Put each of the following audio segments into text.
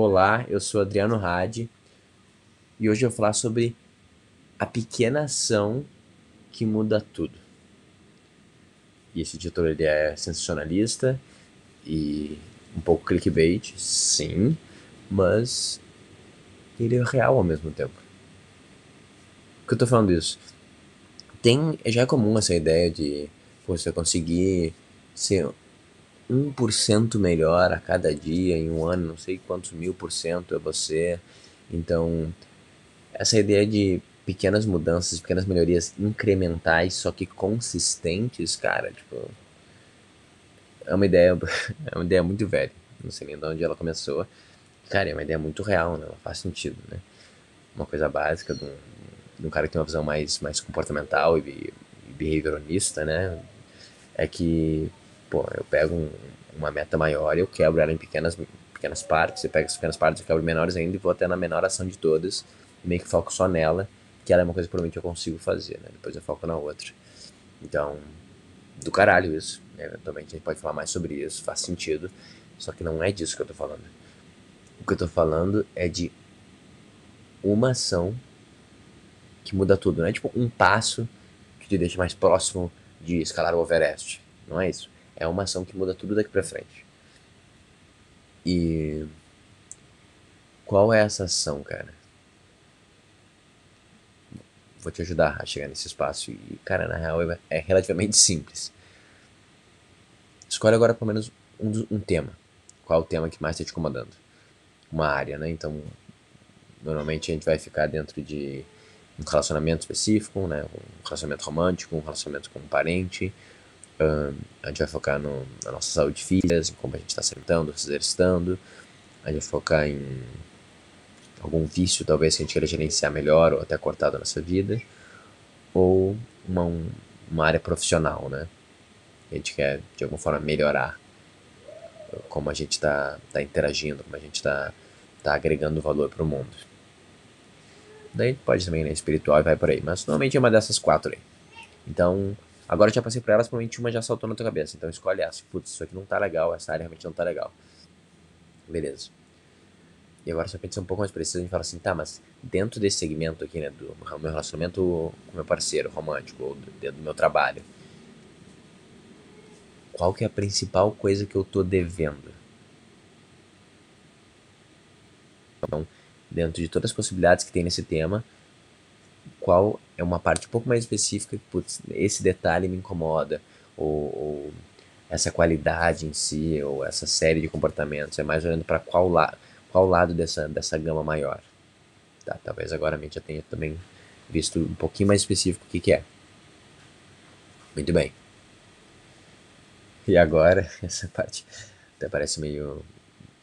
Olá, eu sou Adriano Hadi e hoje eu vou falar sobre a pequena ação que muda tudo. E esse título ele é sensacionalista e um pouco clickbait, sim, mas ele é real ao mesmo tempo. Por que eu tô falando isso? Tem, já é comum essa ideia de você conseguir ser 1% melhor a cada dia em um ano, não sei quantos mil por cento é você. Então, essa ideia de pequenas mudanças, pequenas melhorias incrementais, só que consistentes, cara, tipo, é uma ideia, é uma ideia muito velha. Não sei nem de onde ela começou. Cara, é uma ideia muito real, né? Ela faz sentido, né? Uma coisa básica de um, de um cara que tem uma visão mais, mais comportamental e, e behavioralista, né? É que pô, eu pego um, uma meta maior e eu quebro ela em pequenas, pequenas partes, eu pego essas pequenas partes, eu quebro menores ainda e vou até na menor ação de todas, meio que foco só nela, que ela é uma coisa que provavelmente eu consigo fazer, né? Depois eu foco na outra. Então, do caralho isso. Eventualmente a gente pode falar mais sobre isso, faz sentido, só que não é disso que eu tô falando. O que eu tô falando é de uma ação que muda tudo, não é tipo um passo que te deixa mais próximo de escalar o Everest. Não é isso. É uma ação que muda tudo daqui pra frente. E. Qual é essa ação, cara? Vou te ajudar a chegar nesse espaço. E, cara, na real é relativamente simples. Escolhe agora pelo menos um, um tema. Qual é o tema que mais está te incomodando? Uma área, né? Então, normalmente a gente vai ficar dentro de um relacionamento específico, né? Um relacionamento romântico, um relacionamento com um parente, A gente vai focar no, na nossa saúde física, como a gente está se alimentando, se exercitando. A gente vai focar em algum vício, talvez, que a gente queira gerenciar melhor ou até cortar da nossa vida. Ou uma, uma área profissional, né? A gente quer, de alguma forma, melhorar como a gente está tá interagindo, como a gente está tá agregando valor para o mundo. Daí pode também, né, espiritual e vai por aí. Mas normalmente é uma dessas quatro aí. Então, Agora eu já passei por elas, provavelmente uma já saltou na tua cabeça. Então escolhe essa. Putz, isso aqui não tá legal, essa área realmente não tá legal. Beleza. E agora só pensa um pouco mais preciso, a gente fala assim, tá, mas dentro desse segmento aqui, né, do meu relacionamento com meu parceiro romântico, ou dentro do meu trabalho, qual que é a principal coisa que eu tô devendo? Então, dentro de todas as possibilidades que tem nesse tema, qual é uma parte um pouco mais específica que, putz, esse detalhe me incomoda, ou, ou, essa qualidade em si, ou essa série de comportamentos, é mais olhando para qual, la qual lado dessa, dessa gama maior. Tá, talvez agora a gente já tenha também visto um pouquinho mais específico o que, que é. Muito bem. E agora, essa parte até parece meio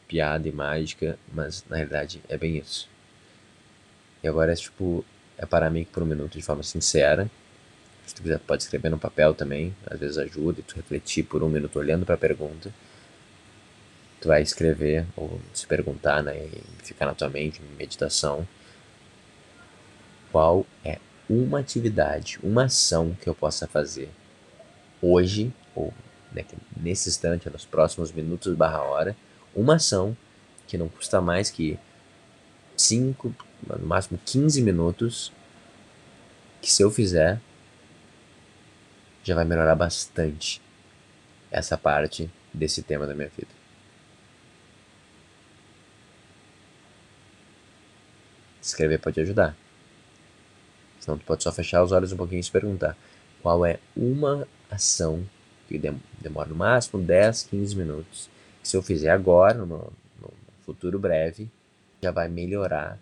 piada e mágica, mas na realidade é bem isso. E agora é tipo é parar que por um minuto de forma sincera. Se tu quiser, pode escrever no papel também, às vezes ajuda, e tu refletir por um minuto olhando para a pergunta. Tu vai escrever ou se perguntar, né, e ficar na tua mente, meditação. Qual é uma atividade, uma ação que eu possa fazer hoje, ou né, nesse instante, nos próximos minutos barra hora, uma ação que não custa mais que 5, no máximo 15 minutos, que se eu fizer, já vai melhorar bastante essa parte desse tema da minha vida. Escrever pode ajudar. Senão tu pode só fechar os olhos um pouquinho e se perguntar qual é uma ação que demora no máximo 10, 15 minutos. Que se eu fizer agora, no, no futuro breve, já vai melhorar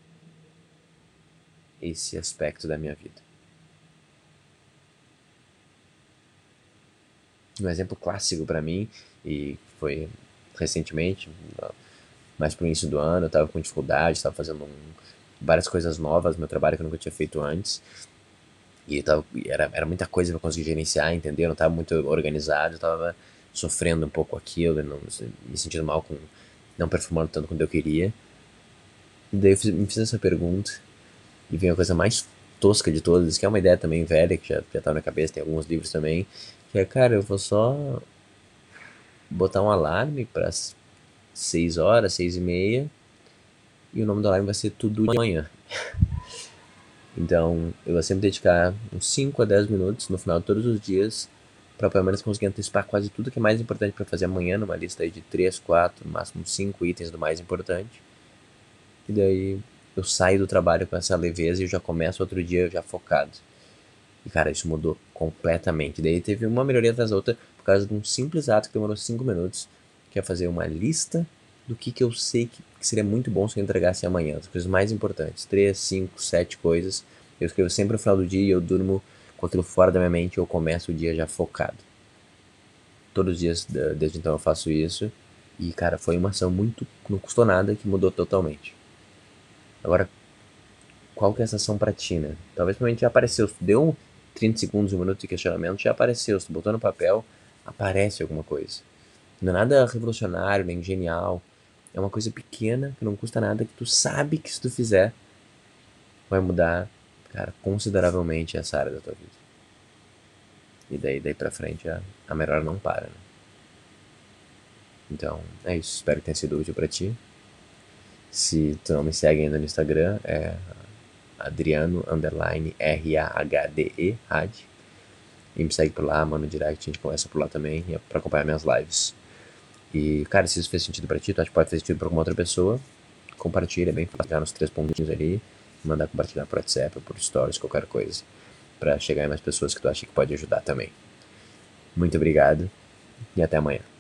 esse aspecto da minha vida. Um exemplo clássico para mim, e foi recentemente, mais pro início do ano, eu estava com dificuldade, estava fazendo um, várias coisas novas no meu trabalho que eu nunca tinha feito antes. E tava, era, era muita coisa para conseguir gerenciar, entendeu? Eu não estava muito organizado, eu estava sofrendo um pouco aquilo, não, me sentindo mal com não performando tanto quanto eu queria. E daí eu fiz, me fiz essa pergunta e vem a coisa mais tosca de todas, que é uma ideia também velha, que já, já tá na cabeça, tem alguns livros também, que é, cara, eu vou só botar um alarme para 6 horas, 6 e meia, e o nome da live vai ser Tudo de Manhã. Então, eu vou sempre dedicar uns 5 a 10 minutos no final de todos os dias para pelo menos conseguir antecipar quase tudo que é mais importante para fazer amanhã, numa lista de 3, 4, no máximo 5 itens do mais importante. E daí eu saio do trabalho com essa leveza e eu já começo outro dia já focado. E cara, isso mudou completamente. Daí teve uma melhoria atrás da outra por causa de um simples ato que demorou 5 minutos, que é fazer uma lista do que, que eu sei que, que seria muito bom se eu entregasse amanhã. As coisas mais importantes. 3, 5, 7 coisas. Eu escrevo sempre no final do dia e eu durmo com aquilo fora da minha mente e eu começo o dia já focado. Todos os dias desde então eu faço isso. E, cara, foi uma ação muito. não custou nada que mudou totalmente. Agora, qual que é essa ação pra ti, né? Talvez realmente já apareceu. Deu 30 segundos, um minuto de questionamento, já apareceu. Se tu botou no papel, aparece alguma coisa. Não é nada revolucionário, nem genial. É uma coisa pequena, que não custa nada, que tu sabe que se tu fizer, vai mudar, cara, consideravelmente essa área da tua vida. E daí, daí pra frente, a, a melhor não para, né? Então, é isso. Espero que tenha sido útil para ti. Se tu não me segue ainda no Instagram, é Adriano underline R-A-H-D-E, Had. E me segue por lá, manda direct, a gente conversa por lá também, é pra acompanhar minhas lives. E, cara, se isso fez sentido pra ti, tu acha que pode fazer sentido pra alguma outra pessoa, compartilha, é bem fácil, nos três pontinhos ali, mandar compartilhar por WhatsApp, por stories, qualquer coisa, pra chegar em mais pessoas que tu acha que pode ajudar também. Muito obrigado e até amanhã.